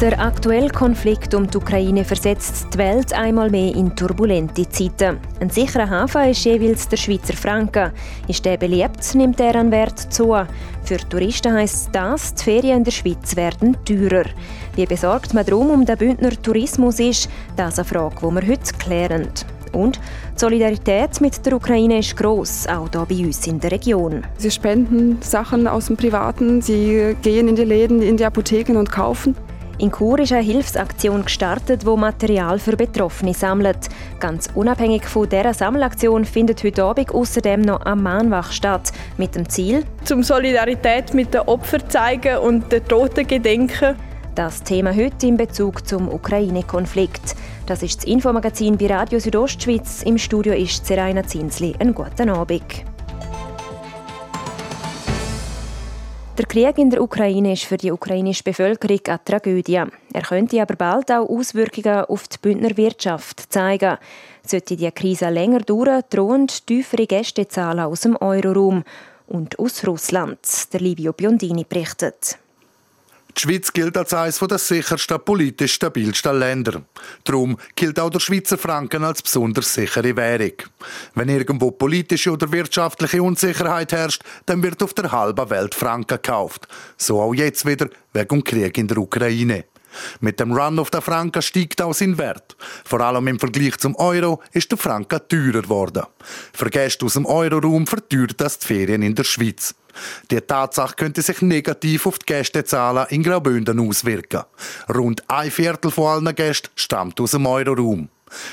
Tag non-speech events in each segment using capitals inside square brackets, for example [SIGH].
Der aktuelle Konflikt um die Ukraine versetzt die Welt einmal mehr in turbulente Zeiten. Ein sicherer Hafen ist jeweils der Schweizer Franken. Ist der beliebt, nimmt er an Wert zu. Für Touristen heisst das, die Ferien in der Schweiz werden teurer. Wie besorgt man darum um den Bündner Tourismus ist, das ist eine Frage, die wir heute klären. Und die Solidarität mit der Ukraine ist gross, auch hier bei uns in der Region. Sie spenden Sachen aus dem Privaten, sie gehen in die Läden, in die Apotheken und kaufen. In Chur ist eine Hilfsaktion gestartet, wo Material für Betroffene sammelt. Ganz unabhängig von dieser Sammelaktion findet heute Abend außerdem noch eine Mahnwache statt. Mit dem Ziel, zum Solidarität mit den Opfern zeigen und den Toten gedenken. Das Thema heute in Bezug zum Ukraine-Konflikt. Das ist das Infomagazin bei Radio Südostschweiz. Im Studio ist Seraina Zinsli. Einen guten Abend. Der Krieg in der Ukraine ist für die ukrainische Bevölkerung eine Tragödie. Er könnte aber bald auch Auswirkungen auf die Bündner Wirtschaft zeigen. Sollte die Krise länger dauern, drohen tiefere Gästezahlen aus dem Euroraum und aus Russland. Der Livio Biondini berichtet. Die Schweiz gilt als eines der sichersten, politisch stabilsten Länder. Darum gilt auch der Schweizer Franken als besonders sichere Währung. Wenn irgendwo politische oder wirtschaftliche Unsicherheit herrscht, dann wird auf der halben Welt Franken gekauft. So auch jetzt wieder wegen dem Krieg in der Ukraine. Mit dem Run auf den Franken steigt auch sein Wert. Vor allem im Vergleich zum Euro ist der Franken teurer geworden. Für Gäste aus dem Euroraum verteuert das die Ferien in der Schweiz. Die Tatsache könnte sich negativ auf die Gästezahlen in Graubünden auswirken. Rund ein Viertel von allen Gästen stammt aus dem Euroraum.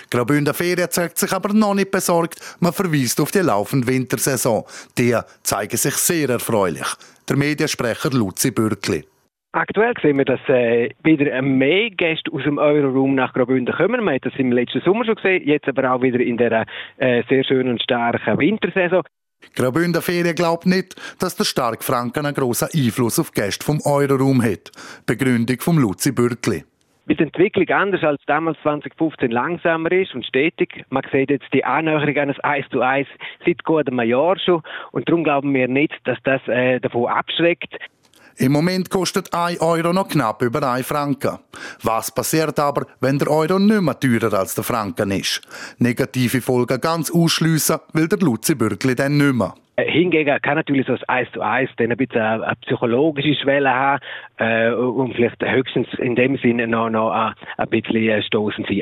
Graubünden Ferien zeigt sich aber noch nicht besorgt. Man verweist auf die laufende Wintersaison. Die zeigen sich sehr erfreulich. Der Mediensprecher Luzi Bürkli. Aktuell sehen wir, dass äh, wieder mehr Gäste aus dem Euroraum nach Graubünden kommen. Man hat das im letzten Sommer schon gesehen, jetzt aber auch wieder in der äh, sehr schönen und starken Wintersaison. Graubünden Ferien glaubt nicht, dass der starke Franken einen grossen Einfluss auf Gäste vom Euroraum hat. Begründung vom Luzi Bürkli. Weil die Entwicklung anders als damals 2015 langsamer ist und stetig. Man sieht jetzt die Annäherung eines Eis zu Eis seit gut einem Jahr schon. Und darum glauben wir nicht, dass das äh, davon abschreckt. Im Moment kostet ein Euro noch knapp über ein Franken. Was passiert aber, wenn der Euro nicht mehr teurer als der Franken ist? Negative Folgen ganz ausschliessen will der Luzi Bürgli dann nicht mehr. Äh, hingegen kann natürlich so das Eis zu Eis dann ein bisschen eine, eine psychologische Schwelle haben äh, und vielleicht höchstens in dem Sinne noch, noch ein, ein bisschen stoßen sein.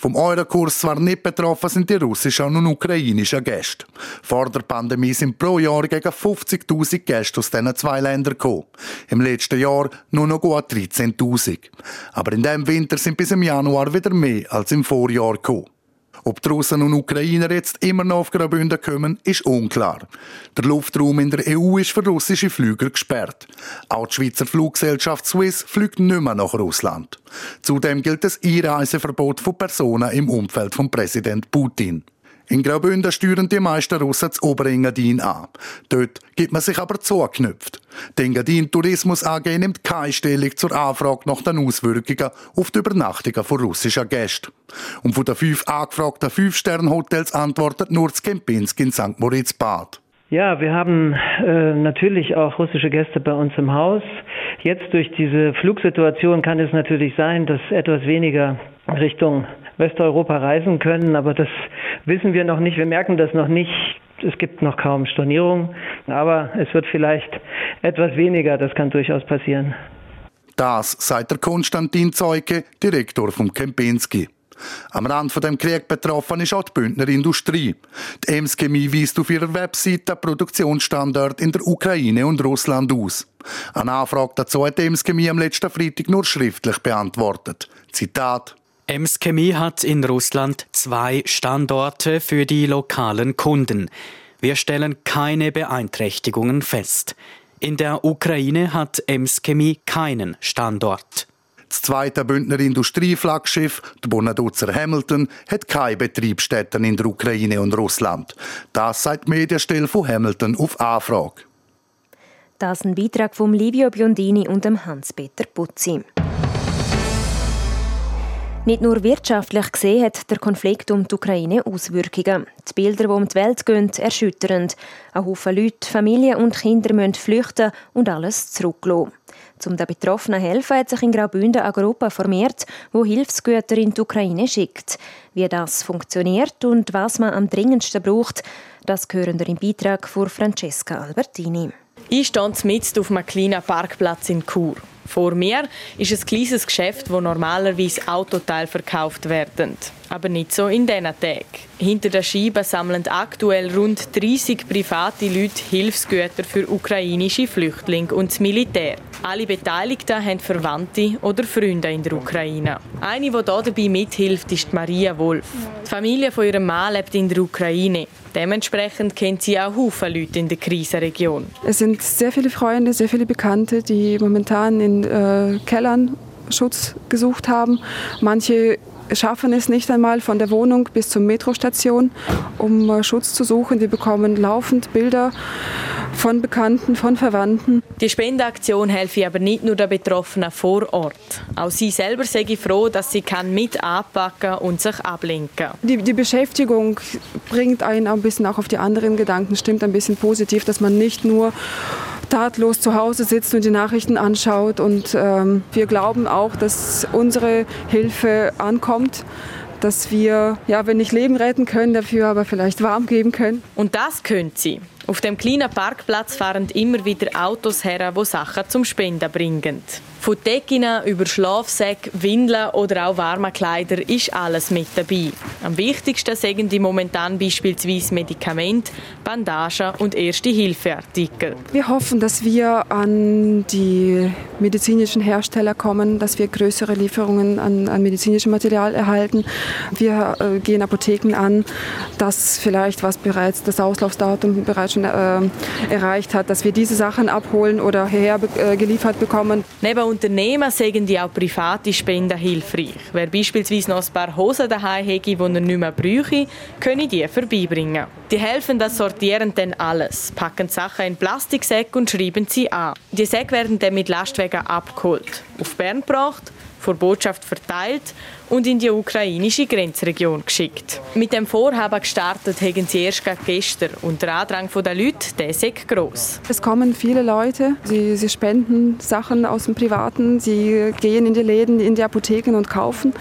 Vom Eurokurs zwar nicht betroffen sind die russischen und ukrainischen Gäste. Vor der Pandemie sind pro Jahr gegen 50.000 Gäste aus diesen zwei Ländern gekommen. Im letzten Jahr nur noch gut 13.000. Aber in diesem Winter sind bis im Januar wieder mehr als im Vorjahr gekommen. Ob die Russen und Ukrainer jetzt immer noch auf Graubünden kommen, ist unklar. Der Luftraum in der EU ist für russische Flüger gesperrt. Auch die Schweizer Fluggesellschaft Swiss fliegt nicht mehr nach Russland. Zudem gilt das Einreiseverbot von Personen im Umfeld von Präsident Putin. In Graubünden steuern die meisten Russen das Oberengadin an. Dort gibt man sich aber zugeknüpft. Die Engadin Tourismus AG nimmt keine Stellung zur Anfrage nach den Auswirkungen auf die Übernachtungen von russischen Gästen. Und von den fünf angefragten Fünf-Sterne-Hotels antwortet nur das Kempinski in St. Moritz-Bad. Ja, wir haben äh, natürlich auch russische Gäste bei uns im Haus. Jetzt durch diese Flugsituation kann es natürlich sein, dass etwas weniger Richtung Westeuropa reisen können, aber das wissen wir noch nicht. Wir merken das noch nicht. Es gibt noch kaum Stornierung, aber es wird vielleicht etwas weniger. Das kann durchaus passieren. Das sagt der Konstantin Zeuke, Direktor vom Kempinski. Am Rand von dem Krieg betroffen ist auch die Bündner Industrie. Die Ems Chemie weist auf ihrer Webseite Produktionsstandort in der Ukraine und Russland aus. Eine Anfrage dazu hat die Ems Chemie am letzten Freitag nur schriftlich beantwortet. Zitat Ems Chemie hat in Russland zwei Standorte für die lokalen Kunden. Wir stellen keine Beeinträchtigungen fest. In der Ukraine hat Ems Chemie keinen Standort. Das zweite Bündner Industrieflaggschiff, der Bonaduzer Hamilton, hat keine Betriebsstätten in der Ukraine und Russland. Das sagt die Medienstelle von Hamilton auf Anfrage. Das ist ein Beitrag von Livio Biondini und Hans-Peter Putzi. Nicht nur wirtschaftlich gesehen hat der Konflikt um die Ukraine Auswirkungen. Die Bilder, die um die Welt gehen, erschütternd. Ein Haufen Leute, Familien und Kinder müssen flüchten und alles zurücklassen. Um den Betroffenen zu helfen, hat sich in Graubünden eine Gruppe formiert, die Hilfsgüter in die Ukraine schickt. Wie das funktioniert und was man am dringendsten braucht, das hören wir im Beitrag von Francesca Albertini. Ich stehe mitten auf einem kleinen Parkplatz in Chur. Vor mir ist ein kleines Geschäft, wo normalerweise Autoteile verkauft werden. Aber nicht so in diesen Tagen. Hinter der Scheibe sammeln aktuell rund 30 private Leute Hilfsgüter für ukrainische Flüchtlinge und das Militär. Alle Beteiligten haben Verwandte oder Freunde in der Ukraine. Eine, die hier dabei mithilft, ist Maria Wolf. Die Familie von ihrem Mann lebt in der Ukraine. Dementsprechend kennt sie auch viele Leute in der Krisenregion. Es sind sehr viele Freunde, sehr viele Bekannte, die momentan in äh, Kellern Schutz gesucht haben. Manche schaffen es nicht einmal von der Wohnung bis zur Metrostation, um äh, Schutz zu suchen. Wir bekommen laufend Bilder von Bekannten, von Verwandten. Die Spendeaktion helfe aber nicht nur den Betroffenen vor Ort. Auch sie selber sei froh, dass sie kann mit anpacken und sich ablenken die, die Beschäftigung bringt einen ein bisschen auch auf die anderen Gedanken, stimmt ein bisschen positiv, dass man nicht nur tatlos zu Hause sitzt und die Nachrichten anschaut. Und ähm, wir glauben auch, dass unsere Hilfe ankommt dass wir, ja, wenn nicht Leben retten können, dafür aber vielleicht warm geben können. Und das können sie. Auf dem kleinen Parkplatz fahren immer wieder Autos her, die Sachen zum Spenden bringen. Von Decken über Schlafsäcke, Windeln oder auch warme Kleider ist alles mit dabei. Am wichtigsten sind die momentan beispielsweise Medikamente, Bandagen und erste Hilfeartikel. Wir hoffen, dass wir an die medizinischen Hersteller kommen, dass wir größere Lieferungen an, an medizinischem Material erhalten. Wir äh, gehen Apotheken an, dass vielleicht was bereits das Auslaufdatum bereits schon äh, erreicht hat, dass wir diese Sachen abholen oder hierher äh, geliefert bekommen. Neben Unternehmen sagen die auch private Spenden hilfreich. Wer beispielsweise noch ein paar Hosen daheim hätte, die er nicht mehr bräuchte, können die vorbeibringen. Die helfen, das sortieren dann alles, packen Sachen in Plastiksäcke und schreiben sie an. Die Säcke werden dann mit Lastwagen abgeholt, auf Bern gebracht vor Botschaft verteilt und in die ukrainische Grenzregion geschickt. Mit dem Vorhaben gestartet haben sie erst gestern und der Andrang der Leute der ist gross. Es kommen viele Leute, sie, sie spenden Sachen aus dem Privaten, sie gehen in die Läden, in die Apotheken und kaufen.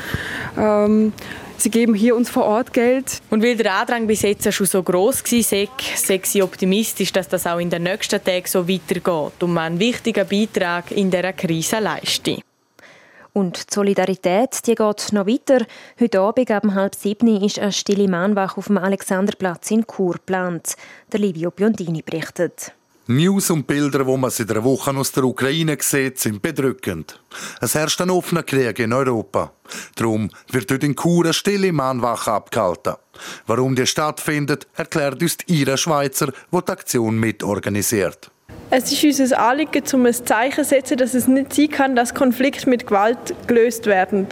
Ähm, Sie geben hier uns vor Ort Geld. Und weil der Andrang bis jetzt schon so gross war, sei sie optimistisch, dass das auch in den nächsten Tagen so weitergeht und man einen wichtigen Beitrag in dieser Krise leistet. Und die Solidarität die geht noch weiter. Heute Abend um halb sieben ist eine stille Mahnwache auf dem Alexanderplatz in Chur geplant. Der Livio Biondini berichtet. News und Bilder, wo man seit einer Woche aus der Ukraine sieht, sind bedrückend. Es herrscht ein offener Krieg in Europa. Darum wird dort in Chur eine stille Mahnwache abgehalten. Warum die stattfindet, erklärt uns die Ira Schweizer, die die Aktion mitorganisiert. Es ist unser Anliegen, um ein Zeichen zu setzen, dass es nicht sein kann, dass Konflikte mit Gewalt gelöst werden.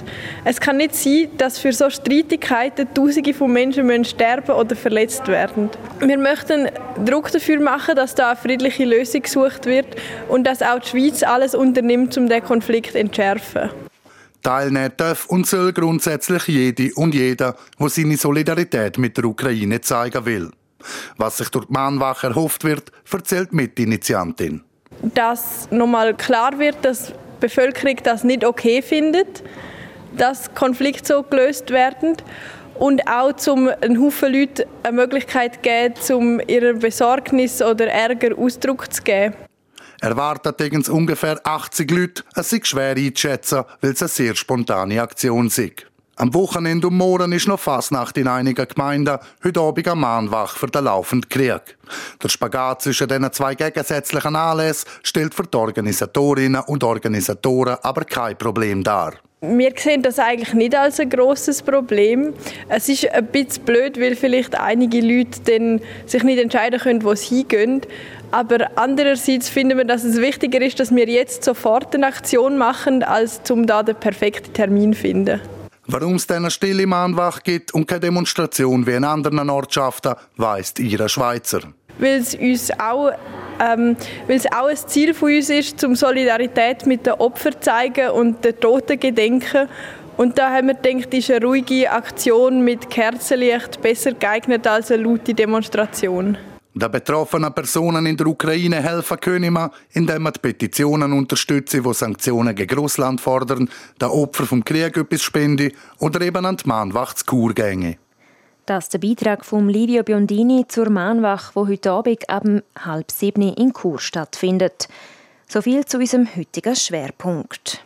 Es kann nicht sein, dass für so Streitigkeiten Tausende von Menschen sterben oder verletzt werden. Wir möchten Druck dafür machen, dass da eine friedliche Lösung gesucht wird und dass auch die Schweiz alles unternimmt, um den Konflikt zu entschärfen. Teilnehmen darf und soll grundsätzlich jede und jeder, der seine Solidarität mit der Ukraine zeigen will. Was sich durch die Mahnwache erhofft wird, erzählt Mitinitiantin. Dass nochmal klar wird, dass die Bevölkerung das nicht okay findet, dass Konflikte so gelöst werden und auch zum einen Haufen Leuten eine Möglichkeit geben, um ihrer Besorgnis oder Ärger Ausdruck zu geben. Erwartet übrigens ungefähr 80 Leute. Es ist schwer einzuschätzen, weil es eine sehr spontane Aktion ist. Am Wochenende und morgen ist noch Fasnacht in einigen Gemeinden, heute Abend am Mahnwach für den laufenden Krieg. Der Spagat zwischen diesen zwei gegensätzlichen Anlässen stellt für die Organisatorinnen und Organisatoren aber kein Problem dar. Wir sehen das eigentlich nicht als ein großes Problem. Es ist ein bisschen blöd, weil vielleicht einige Leute sich nicht entscheiden können, wo sie hingehen. Aber andererseits finden wir, dass es wichtiger ist, dass wir jetzt sofort eine Aktion machen, als um da den perfekten Termin zu finden. Warum es eine stille Mahnwache gibt und keine Demonstration wie in anderen Ortschaften, weiss Ira Schweizer. weil es uns auch ähm, weil es auch ein Ziel von uns ist, zum Solidarität mit den Opfern zu zeigen und den Toten gedenken. Und da haben wir gedacht, ist eine ruhige Aktion mit Kerzenlicht besser geeignet als eine laute Demonstration. Den betroffenen Personen in der Ukraine helfen können wir, indem wir die Petitionen unterstützen, die Sanktionen gegen Russland fordern, den Opfern vom Krieg etwas spenden oder eben an die Mahnwachtskur gehen. Das ist der Beitrag von Livio Biondini zur Mahnwache, wo heute Abend ab halb sieben in Chur stattfindet. So viel zu unserem heutigen Schwerpunkt.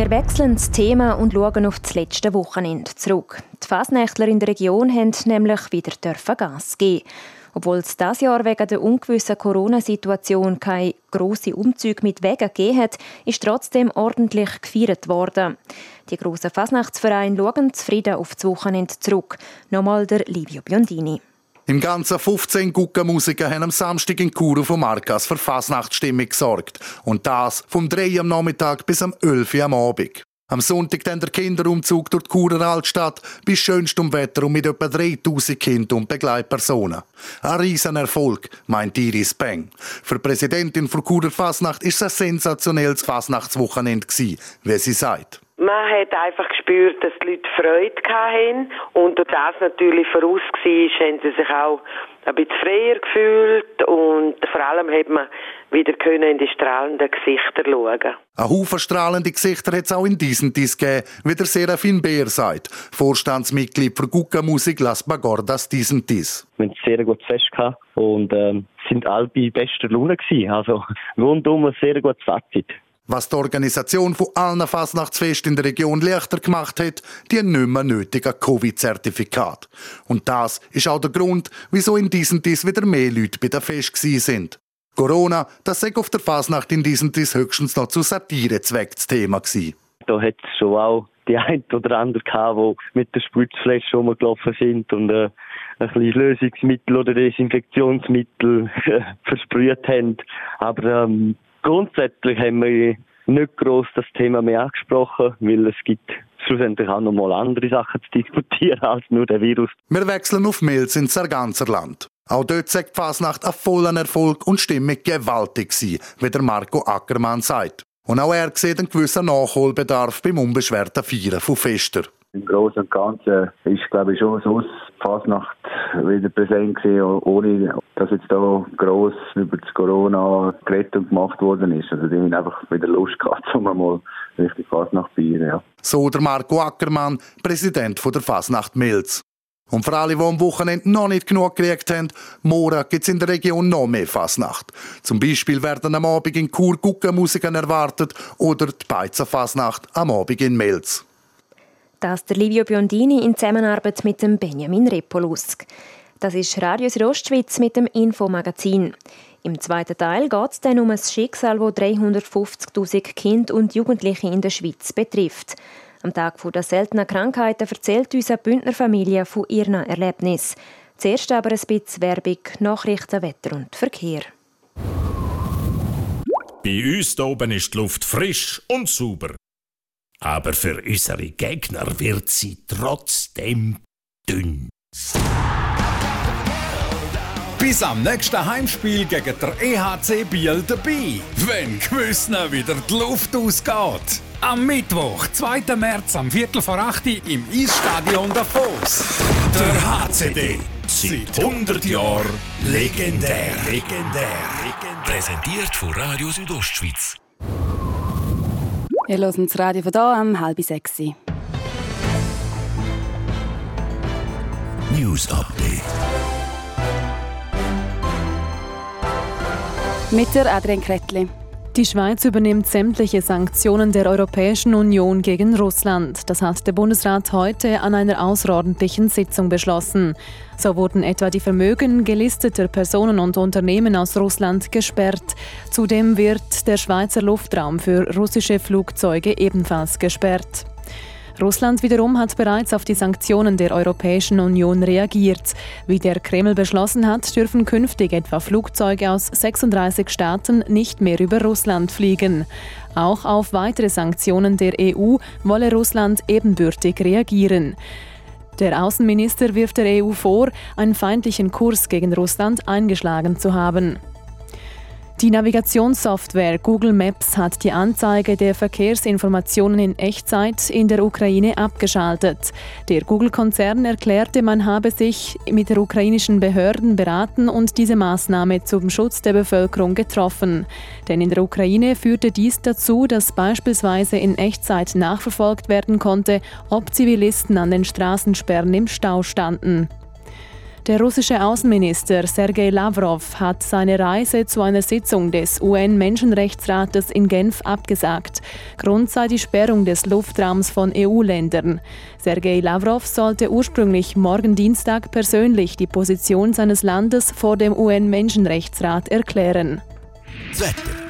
Wir wechseln das Thema und schauen auf das letzte Wochenende zurück. Die Fasnächtler in der Region haben nämlich wieder Gas geben. Obwohl es dieses Jahr wegen der ungewissen Corona-Situation keine grossen Umzüge mit Wegen gegeben hat, ist trotzdem ordentlich gefeiert worden. Die grossen Fasnachtsvereine schauen zufrieden auf das Wochenende zurück. Nochmal der Livio Biondini. Im ganzen 15 Guckenmusiker haben am Samstag in Chur vom Markas für Fasnachtsstimmung gesorgt. Und das vom 3 am Nachmittag bis am 11 am Abend. Am Sonntag dann der Kinderumzug durch die Churer Altstadt bei schönstem Wetter und mit etwa 3000 Kindern und Begleitpersonen. Ein riesen Erfolg, meint Iris Peng. Für die Präsidentin der Churer Fasnacht ist es ein sensationelles Fasnachtswochenende wie sie sagt. Man hat einfach gespürt, dass die Leute Freude hatten. Und durch das natürlich voraus war, haben sie sich auch ein bisschen freier gefühlt. Und vor allem hat man wieder können in die strahlenden Gesichter schauen. Ein Haufen strahlende Gesichter hat es auch in diesem Disk gegeben, wie der Serafin Beer sagt, Vorstandsmitglied für Gucca Musik Las Bagordas diesen Dies. Wir haben sehr gut Fest gehabt und ähm, sind alle bei bester Laune gewesen. Also [LAUGHS] rundum ein sehr gutes Fazit. Was die Organisation von allen Fasnachtsfesten in der Region leichter gemacht hat, die nicht mehr nötige Covid-Zertifikat. Und das ist auch der Grund, wieso in diesem Dies wieder mehr Leute bei der Fest sind. Corona, das sei auf der Fasnacht in diesem Tis höchstens noch zu Satirezweck das Thema gewesen. Da hat es schon auch die ein oder andere gehabt, die mit der Spritzflasche rumgelaufen sind und äh, ein bisschen Lösungsmittel oder Desinfektionsmittel [LAUGHS] versprüht haben. Aber ähm, grundsätzlich haben wir nicht gross das Thema mehr angesprochen, weil es gibt schlussendlich auch noch mal andere Sachen [LAUGHS] zu diskutieren als nur der Virus. Wir wechseln auf Milz ins Sarganserland. Auch dort sagt die Fasnacht ein vollen Erfolg und Stimmung gewaltig sein, wie der Marco Ackermann sagt. Und auch er sieht einen gewissen Nachholbedarf beim unbeschwerten Feiern von Fester. Im Großen und Ganzen ist, glaube ich, schon so Fasnacht wieder präsent gewesen, ohne dass jetzt da gross über das Corona geredet und gemacht worden ist. Also die haben einfach wieder Lust gehabt, um mal richtig Fasnacht zu feiern, ja. So der Marco Ackermann, Präsident der Fasnacht Milz. Und für alle, die am Wochenende noch nicht genug gekriegt haben, morgen gibt es in der Region noch mehr Fasnacht. Zum Beispiel werden am Abend in Chur Guckenmusiker erwartet oder die Beizer Fasnacht am Abend in Melz. Das der Livio Biondini in Zusammenarbeit mit dem Benjamin Repolusk. Das ist Radio Ostschweiz mit dem Infomagazin. Im zweiten Teil geht es dann um ein Schicksal, das 350.000 Kinder und Jugendliche in der Schweiz betrifft. Am Tag der seltenen Krankheiten erzählt unsere Bündner Familie von ihren Erlebnissen. Zuerst aber ein bisschen Werbung, Nachrichten, Wetter und Verkehr. Bei uns hier oben ist die Luft frisch und sauber. Aber für unsere Gegner wird sie trotzdem dünn. Bis am nächsten Heimspiel gegen der EHC Biel dabei, wenn Gewissner wieder die Luft ausgeht. Am Mittwoch, 2. März, am Viertel vor 8 im Eisstadion Davos. Der HCD. Seit 100 Jahren legendär. Legendär. Präsentiert von Radio Südostschweiz. Wir hören das Radio von hier am halb sechs. News Update. Mit der Adrian Kretli. Die Schweiz übernimmt sämtliche Sanktionen der Europäischen Union gegen Russland. Das hat der Bundesrat heute an einer außerordentlichen Sitzung beschlossen. So wurden etwa die Vermögen gelisteter Personen und Unternehmen aus Russland gesperrt. Zudem wird der Schweizer Luftraum für russische Flugzeuge ebenfalls gesperrt. Russland wiederum hat bereits auf die Sanktionen der Europäischen Union reagiert. Wie der Kreml beschlossen hat, dürfen künftig etwa Flugzeuge aus 36 Staaten nicht mehr über Russland fliegen. Auch auf weitere Sanktionen der EU wolle Russland ebenbürtig reagieren. Der Außenminister wirft der EU vor, einen feindlichen Kurs gegen Russland eingeschlagen zu haben. Die Navigationssoftware Google Maps hat die Anzeige der Verkehrsinformationen in Echtzeit in der Ukraine abgeschaltet. Der Google-Konzern erklärte, man habe sich mit der ukrainischen Behörden beraten und diese Maßnahme zum Schutz der Bevölkerung getroffen. Denn in der Ukraine führte dies dazu, dass beispielsweise in Echtzeit nachverfolgt werden konnte, ob Zivilisten an den Straßensperren im Stau standen. Der russische Außenminister Sergei Lavrov hat seine Reise zu einer Sitzung des UN-Menschenrechtsrates in Genf abgesagt. Grund sei die Sperrung des Luftraums von EU-Ländern. Sergei Lavrov sollte ursprünglich morgen Dienstag persönlich die Position seines Landes vor dem UN-Menschenrechtsrat erklären. Wetter.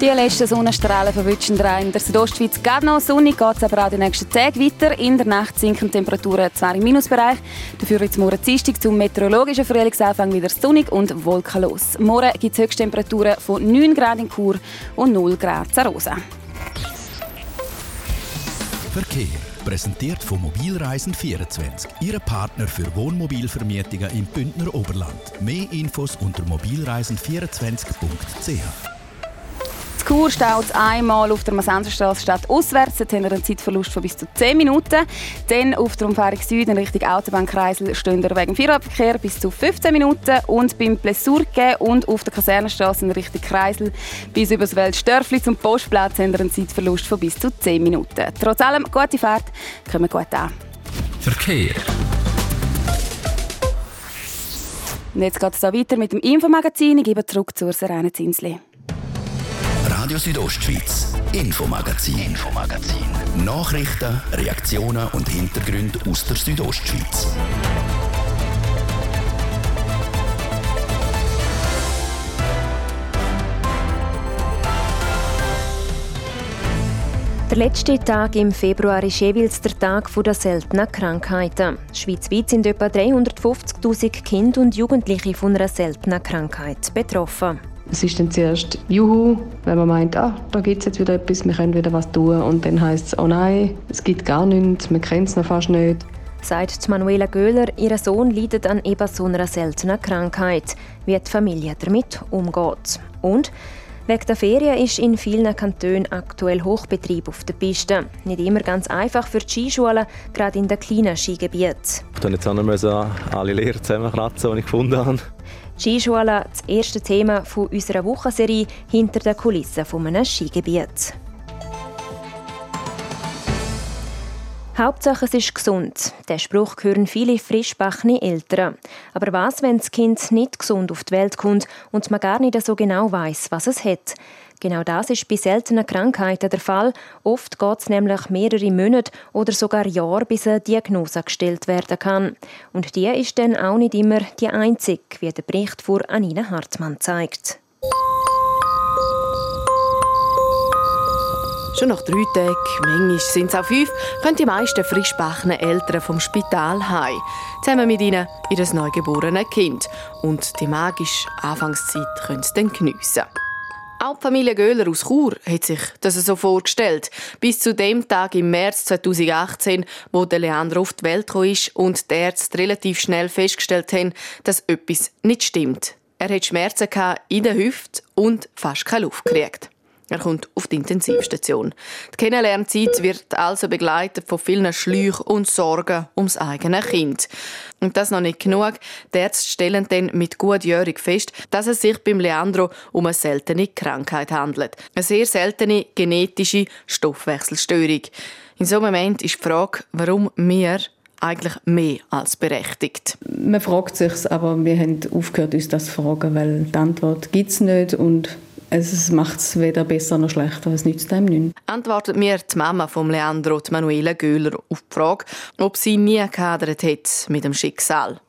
die letzten Sonnenstrahlen verwischen rein. In der Südostschweiz geht noch sonnig, geht es aber auch die nächsten Tage weiter. In der Nacht sinken die Temperaturen zwar im Minusbereich, dafür jetzt morgen Dienstag zum meteorologischen Frühlingsanfang wieder sonnig und wolkenlos. Morgen gibt es Höchsttemperaturen von 9 Grad in Chur und 0 Grad in Rosa. Verkehr. Präsentiert von Mobilreisen24, Ihre Partner für Wohnmobilvermietungen im Bündner Oberland. Mehr Infos unter mobilreisen24.ch. Chur staut einmal auf der Masenserstraße statt auswärts. Dort haben wir einen Zeitverlust von bis zu 10 Minuten. Dann auf der Umfahrung Süden Richtung Autobahnkreisel stehen wir wegen Feierabendverkehr bis zu 15 Minuten. Und beim Plesurke und auf der Kasernenstraße in Richtung Kreisel bis über das Weltstörfli zum Postplatz haben wir einen Zeitverlust von bis zu 10 Minuten. Trotz allem, gute Fahrt, kommen gut an. Verkehr. Und jetzt geht es weiter mit dem Infomagazin. Ich gebe zurück zur Serena Zinsli. Radio Südostschweiz, Infomagazin, Infomagazin. Nachrichten, Reaktionen und Hintergründe aus der Südostschweiz. Der letzte Tag im Februar ist jeweils der Tag der seltenen Krankheiten. Schweizweit sind etwa 350.000 Kinder und Jugendliche von einer seltenen Krankheit betroffen. Es ist dann zuerst Juhu, wenn man meint, ah, da gibt es jetzt wieder etwas, wir können wieder was tun. Und dann heißt es, oh nein, es gibt gar nichts, man kennt es noch fast nicht. Sagt Manuela Göhler, ihr Sohn leidet an eben so einer seltenen Krankheit. Wie die Familie damit umgeht. Und Wegen der Ferien ist in vielen Kantonen aktuell Hochbetrieb auf der Piste. Nicht immer ganz einfach für die Skischulen, gerade in den kleinen Skigebieten. Ich musste jetzt auch noch alle Lehrer zusammenkratzen, die ich gefunden habe. Skischule, das erste Thema unserer Wochenserie hinter den Kulissen eines Skigebiets. Hauptsache es ist gesund. Der Spruch hören viele frischbachne Eltern. Aber was, wenn das Kind nicht gesund auf die Welt kommt und man gar nicht so genau weiß, was es hat? Genau das ist bei seltenen Krankheiten der Fall. Oft geht es nämlich mehrere Monate oder sogar Jahre, bis eine Diagnose gestellt werden kann. Und die ist dann auch nicht immer die einzige, wie der Bericht von Anina Hartmann zeigt. Schon nach drei Tagen, manchmal sind es auch fünf, können die meisten frischbachenen Eltern vom Spital heim. Zusammen mit ihnen ihr neugeborenes Kind. Und die magische Anfangszeit können sie dann geniessen. Auch die Familie Göhler aus Chur hat sich das so vorgestellt. Bis zu dem Tag im März 2018, wo der Leandro auf die Welt kam und die Ärzte relativ schnell festgestellt haben, dass etwas nicht stimmt. Er hat Schmerzen in der Hüfte und fast keine Luft gekriegt. Er kommt auf die Intensivstation. Die Kennenlernzeit wird also begleitet von vielen Schläuchen und Sorgen ums eigene Kind. Und das noch nicht genug. Die Ärzte stellen dann mit Gutjährig fest, dass es sich beim Leandro um eine seltene Krankheit handelt. Eine sehr seltene genetische Stoffwechselstörung. In so einem Moment ist die Frage, warum wir eigentlich mehr als berechtigt. Man fragt sich aber wir haben aufgehört, uns das zu fragen, weil die Antwort gibt es nicht und Es macht es weder besser noch schlechter, es nützt dem nichts. Antwortet mir die Mama von Leandro, die Manuela Göhler, auf die Frage, ob sie nie gehadert hat mit dem Schicksal.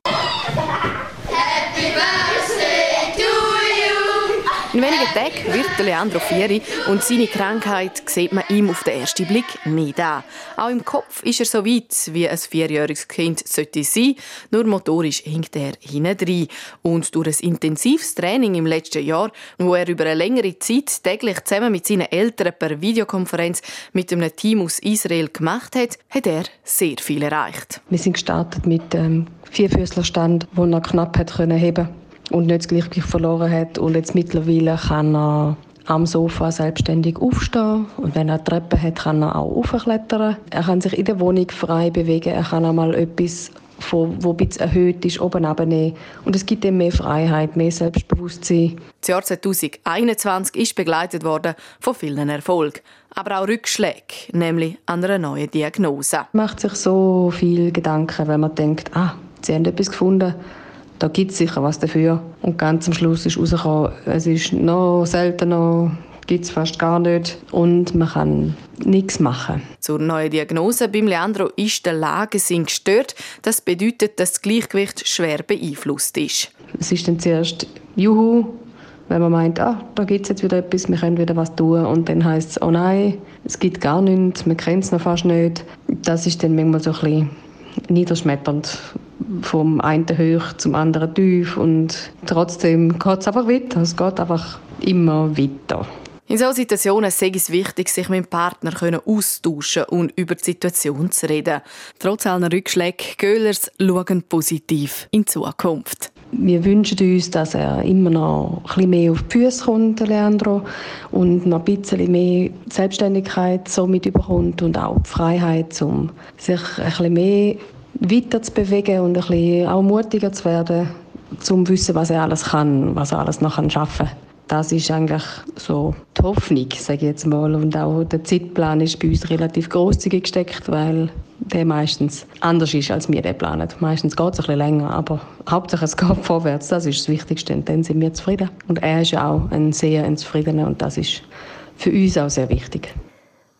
Tagen wird Leandro Fieri und seine Krankheit sieht man ihm auf den ersten Blick nicht an. Auch im Kopf ist er so weit, wie ein vierjähriges Kind sollte sein, nur motorisch hinkt er hinein. Und durch ein intensives Training im letzten Jahr, wo er über eine längere Zeit täglich zusammen mit seinen Eltern per Videokonferenz mit einem Team aus Israel gemacht hat, hat er sehr viel erreicht. Wir sind gestartet mit einem Vierfüßlerstand, den er knapp hat heben konnte und nicht das Gleichgewicht verloren hat. Und jetzt mittlerweile kann er am Sofa selbstständig aufstehen und wenn er Treppen hat, kann er auch aufklettern. Er kann sich in der Wohnung frei bewegen, er kann einmal etwas von, wo ein erhöht ist, oben abnehmen. Und es gibt ihm mehr Freiheit, mehr Selbstbewusstsein. Das Jahr 2021 ist begleitet worden von vielen Erfolgen, aber auch Rückschlägen, nämlich an einer neuen Diagnose. Man macht sich so viel Gedanken, wenn man denkt, ah, sie haben etwas gefunden, da gibt es sicher was dafür. Und ganz am Schluss ist herausgekommen, es ist noch seltener, gibt es fast gar nicht und man kann nichts machen. Zur neuen Diagnose beim Leandro ist der Lagensinn gestört. Das bedeutet, dass das Gleichgewicht schwer beeinflusst ist. Es ist dann zuerst Juhu, wenn man meint, ah, da gibt es jetzt wieder etwas, wir können wieder was tun. Und dann heißt es, oh nein, es gibt gar nichts, man kennt es noch fast nicht. Das ist dann manchmal so ein bisschen niederschmetternd vom einen hoch zum anderen tief und trotzdem geht es einfach weiter. Es geht einfach immer weiter. In solchen Situationen ist es wichtig, sich mit dem Partner austauschen und über die Situation zu reden. Trotz aller Rückschläge, Göhlers schauen positiv in die Zukunft. Wir wünschen uns, dass er immer noch ein bisschen mehr auf die Füße kommt, Leandro, und noch ein bisschen mehr Selbstständigkeit so mit überkommt und auch die Freiheit, um sich ein bisschen mehr weiter zu bewegen und ein bisschen auch mutiger zu werden, um zu wissen, was er alles kann, was er alles noch schaffen kann. Das ist eigentlich so die Hoffnung, sage ich jetzt mal. Und auch der Zeitplan ist bei uns relativ großzügig gesteckt, weil der meistens anders ist, als wir den planen. Meistens geht es ein bisschen länger, aber hauptsächlich es geht vorwärts. Das ist das Wichtigste und dann sind wir zufrieden. Und er ist ja auch ein sehr zufriedener und das ist für uns auch sehr wichtig.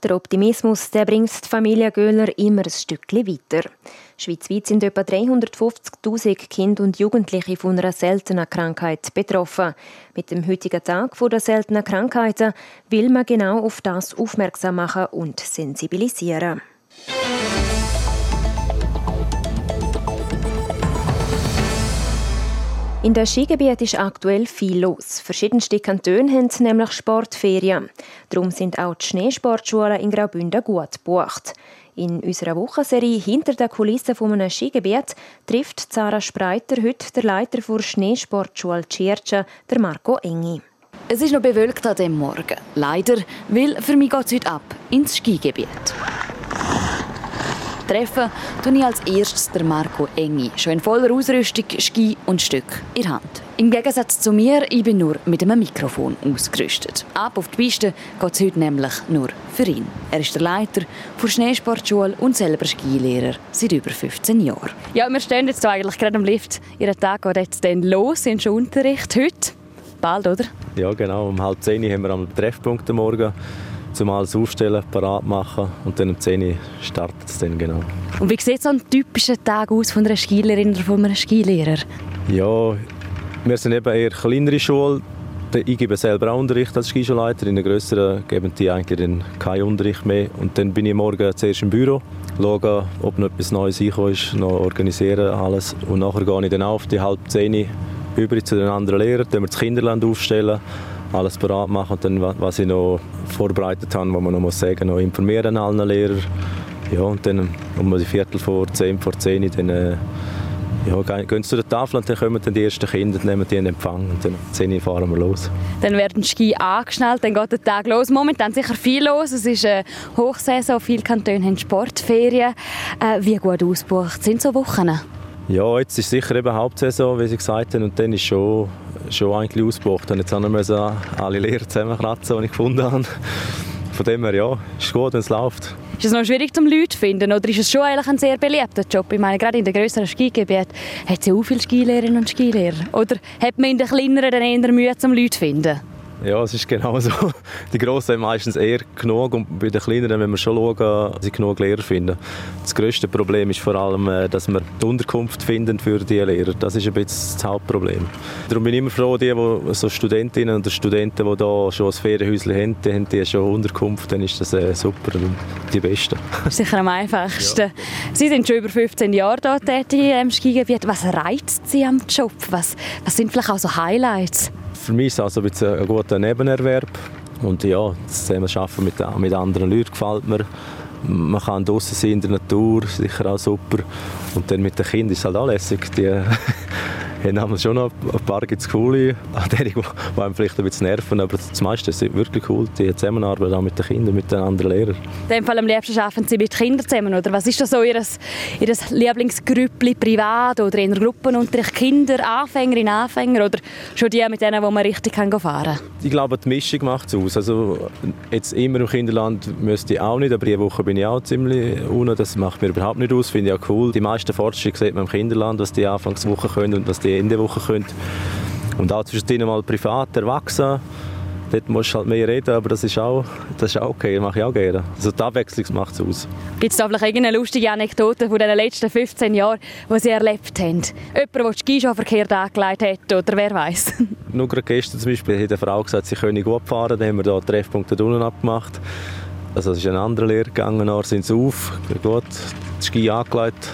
Der Optimismus der bringt die Familie Göhler immer ein Stückchen weiter. Schweizweit sind etwa 350.000 Kinder und Jugendliche von einer seltenen Krankheit betroffen. Mit dem heutigen Tag der seltenen Krankheiten will man genau auf das aufmerksam machen und sensibilisieren. In den Skigebieten ist aktuell viel los. Verschiedenste Kantone haben nämlich Sportferien. Darum sind auch die Schneesportschulen in Graubünden gut gebucht. In unserer Wochenserie «Hinter den Kulissen von einem Skigebiet» trifft Sarah Spreiter heute der Leiter der Schneesportschule Tschirtscha, der Marco Engi. Es ist noch bewölkt an diesem Morgen. Leider, weil für mich geht es heute ab ins Skigebiet. Treffen tue ich als erstes der Marco Engi, schon in voller Ausrüstung, Ski und Stück in der Hand. Im Gegensatz zu mir, ich bin nur mit einem Mikrofon ausgerüstet. Ab auf die Piste geht es heute nämlich nur für ihn. Er ist der Leiter der Schneesportschule und selber Skilehrer seit über 15 Jahren. Ja, wir stehen jetzt eigentlich gerade am Lift. Ihr Tag geht jetzt dann los, in Unterricht heute. Bald, oder? Ja, genau. Um halb zehn haben wir am Treffpunkt am Morgen zum alles aufstellen, parat machen und dann um 10 Uhr startet es dann genau. Und wie sieht so ein typischer Tag aus von einer Skilehrerin oder von einem Skilehrer? Ja, wir sind eben eher kleinere Schule. Ich gebe selber auch Unterricht als Skischulleiter. In den grösseren geben die eigentlich dann keinen Unterricht mehr. Und dann bin ich morgen zuerst im Büro, schaue, ob noch etwas Neues reingekommen ist, noch organisieren alles. Und nachher gehe ich dann auf die halb zehn über zu den anderen Lehrern, dann wir das Kinderland aufstellen alles bereit machen und dann, was ich noch vorbereitet habe, was man noch muss sagen, noch informieren allen Lehrern. Ja, und dann um die Viertel vor zehn, vor zehn, dann äh, ja, gehen sie zu der Tafel und dann kommen dann die ersten Kinder, nehmen die in Empfang und dann um 10 Uhr fahren wir los. Dann werden die Ski angeschnallt, dann geht der Tag los. Momentan sicher viel los, es ist eine Hochsaison, viele Kantone haben Sportferien. Äh, wie gut ausgebucht sind so Wochen? Ja, jetzt ist sicher eben Hauptsaison, wie Sie gesagt haben, und dann ist schon, schon eigentlich ausgebucht. Und jetzt haben wir alle Lehrer zusammenkratzen, die ich gefunden habe. Von dem her, ja, ist gut, wenn es läuft. Ist es noch schwierig, zum Leute zu finden, oder ist es schon eigentlich ein sehr beliebter Job? Ich meine, gerade in den grösseren Skigebieten hat es ja auch viele Skilehrerinnen und Skilehrer. Oder hat man in den kleineren dann eher Mühe, zum Leute zu finden? Ja, es ist genau so. [LAUGHS] Die Grossen haben meistens eher genug und bei den Kleineren, wenn wir schon schauen, sie genug Lehrer finden. Das grösste Problem ist vor allem, äh, dass wir die Unterkunft finden für die Lehrer. Das ist ein bisschen das Hauptproblem. Darum bin ich immer froh, die, die so Studentinnen und Studenten, die hier schon ein Ferienhäuschen haben, die haben die schon Unterkunft, dann ist das äh, super und die Besten. [LAUGHS] Sicher am einfachsten. Ja. Sie sind schon über 15 Jahre hier tätig im Skigebiet. Was reizt Sie am Job? Was, was sind vielleicht auch so Highlights? Für mich ist es also ein, ein guter Nebenerwerb. Und ja, das Arbeiten mit, mit anderen Leuten gefällt mir. Man kann draußen sein in der Natur, sicher auch super. Und dann mit den Kindern ist es halt auch lässig. Die haben schon noch ein paar gibt's coole, die, die einem vielleicht ein bisschen nerven, aber das meiste ist wirklich cool, die Zusammenarbeit auch mit den Kindern, mit den anderen Lehrern. In dem Fall am liebsten arbeiten Sie mit Kindern zusammen, oder was ist das so Ihr, Ihr Lieblingsgrüppli privat oder in Gruppenunterricht? Kinder, Anfängerinnen, Anfänger oder schon die mit denen, wo man richtig fahren kann? Ich glaube, die Mischung macht es aus. Also jetzt immer im Kinderland müsste ich auch nicht, aber jede Woche bin ich auch ziemlich unten. Das macht mir überhaupt nicht aus, finde ich auch cool. Die meisten Fortschritte sieht man im Kinderland, was die Anfangswoche können und was die Ende Woche können. Und auch zwischendrin mal privat, erwachsen. Dort musst du halt mehr reden, aber das ist auch, das ist auch okay, das mache ich auch gerne. Also die Abwechslung macht es aus. Gibt es da vielleicht irgendeine lustige Anekdote von den letzten 15 Jahren, die Sie erlebt haben? Jemand, der die Ski schon verkehrt angelegt hat oder wer weiß? [LAUGHS] Nur gerade gestern zum Beispiel hat eine Frau gesagt, sie könne gut fahren, dann haben wir da Treffpunkte unten abgemacht. Also es ist ein anderer Lehrgang, dann sind sie auf, gut, die Ski angelegt,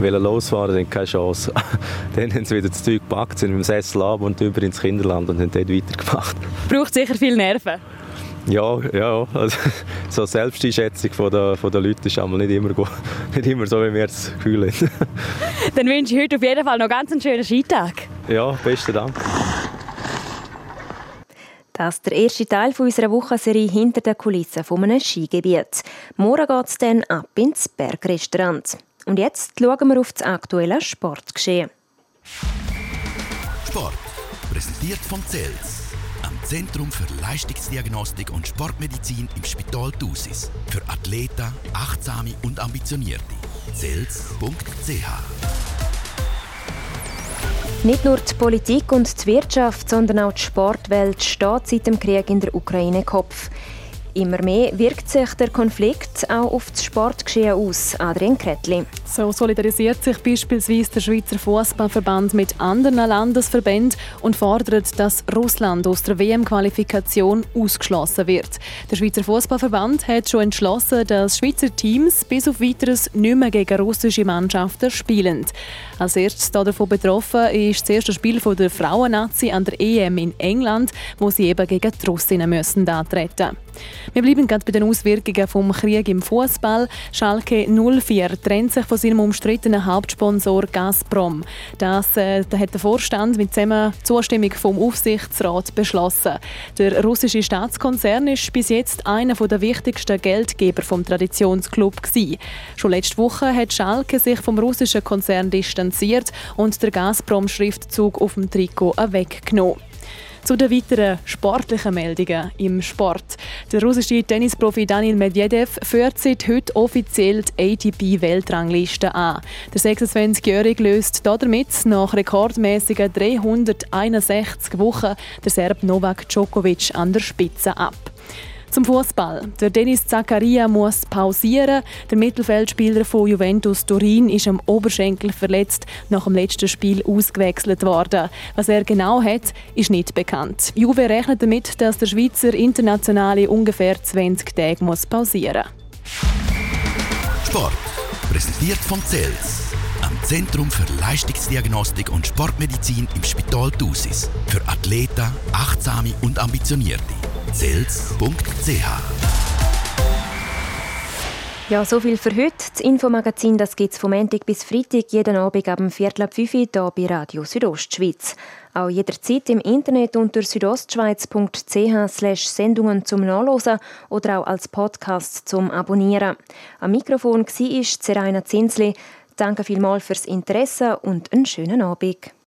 wollen losfahren, dann keine Chance. [LAUGHS] dann haben sie wieder das Zeug gepackt, sind mit dem Sessel ab und über ins Kinderland und haben dort weitergemacht. Braucht sicher viel Nerven. Ja, ja, also, [LAUGHS] so eine Selbsteinschätzung von der, von der Leute ist nicht immer, [LAUGHS] nicht immer so, wie wir das Gefühl haben. Dann wünsche ich heute auf jeden Fall noch ganz einen schönen Skitag. Ja, besten Dank. Das ist der erste Teil unserer Wochenserie hinter den Kulissen von einem Skigebiet. Morgen geht es dann ab ins Bergrestaurant. Und jetzt schauen wir auf das aktuelle Sportgeschehen. Sport, präsentiert von CELS, am Zentrum für Leistungsdiagnostik und Sportmedizin im Spital Thusis. Für Athleten, Achtsame und Ambitionierte. CELS.ch nicht nur die Politik und die Wirtschaft, sondern auch die Sportwelt steht seit dem Krieg in der Ukraine Kopf. Immer mehr wirkt sich der Konflikt auch auf das Sportgeschehen aus. Adrian Kretli. So solidarisiert sich beispielsweise der Schweizer Fußballverband mit anderen Landesverbänden und fordert, dass Russland aus der WM-Qualifikation ausgeschlossen wird. Der Schweizer Fußballverband hat schon entschlossen, dass Schweizer Teams bis auf weiteres nicht mehr gegen russische Mannschaften spielen. Als erstes davon betroffen ist das erste Spiel der Frauennazi an der EM in England, wo sie eben gegen die Russinnen müssen antreten wir bleiben gerade bei den Auswirkungen vom Krieg im Fußball. Schalke 04 trennt sich von seinem umstrittenen Hauptsponsor Gazprom. Das äh, hat der Vorstand mit zusammen Zustimmung vom Aufsichtsrat beschlossen. Der russische Staatskonzern ist bis jetzt einer der wichtigsten Geldgeber vom Traditionsclub. Schon letzte Woche hat Schalke sich vom russischen Konzern distanziert und der Gazprom-Schriftzug auf dem Trikot weggenommen. Zu den weiteren sportlichen Meldungen im Sport. Der russische Tennisprofi Daniel Medvedev führt seit heute offiziell die ATP-Weltrangliste an. Der 26-Jährige löst damit nach rekordmäßigen 361 Wochen der Serb Novak Djokovic an der Spitze ab. Zum Fußball. Der Dennis Zakaria muss pausieren. Der Mittelfeldspieler von Juventus Turin ist am Oberschenkel verletzt nach dem letzten Spiel ausgewechselt worden. Was er genau hat, ist nicht bekannt. Juve rechnet damit, dass der Schweizer Internationale ungefähr 20 Tage muss pausieren. Sport. Präsentiert von CELS. Am Zentrum für Leistungsdiagnostik und Sportmedizin im Spital Thusis. Für Athleten, Achtsame und Ambitionierte sels.ch. Ja, so viel für heute. Das Infomagazin gibt es vom Montag bis Freitag jeden Abend ab dem Viertel ab 5 Uhr hier bei Radio Südostschweiz. Auch jederzeit im Internet unter südostschweiz.ch Sendungen zum Nachlesen oder auch als Podcast zum Abonnieren. Am Mikrofon war Seraina Zinsli. Danke vielmals fürs Interesse und einen schönen Abend.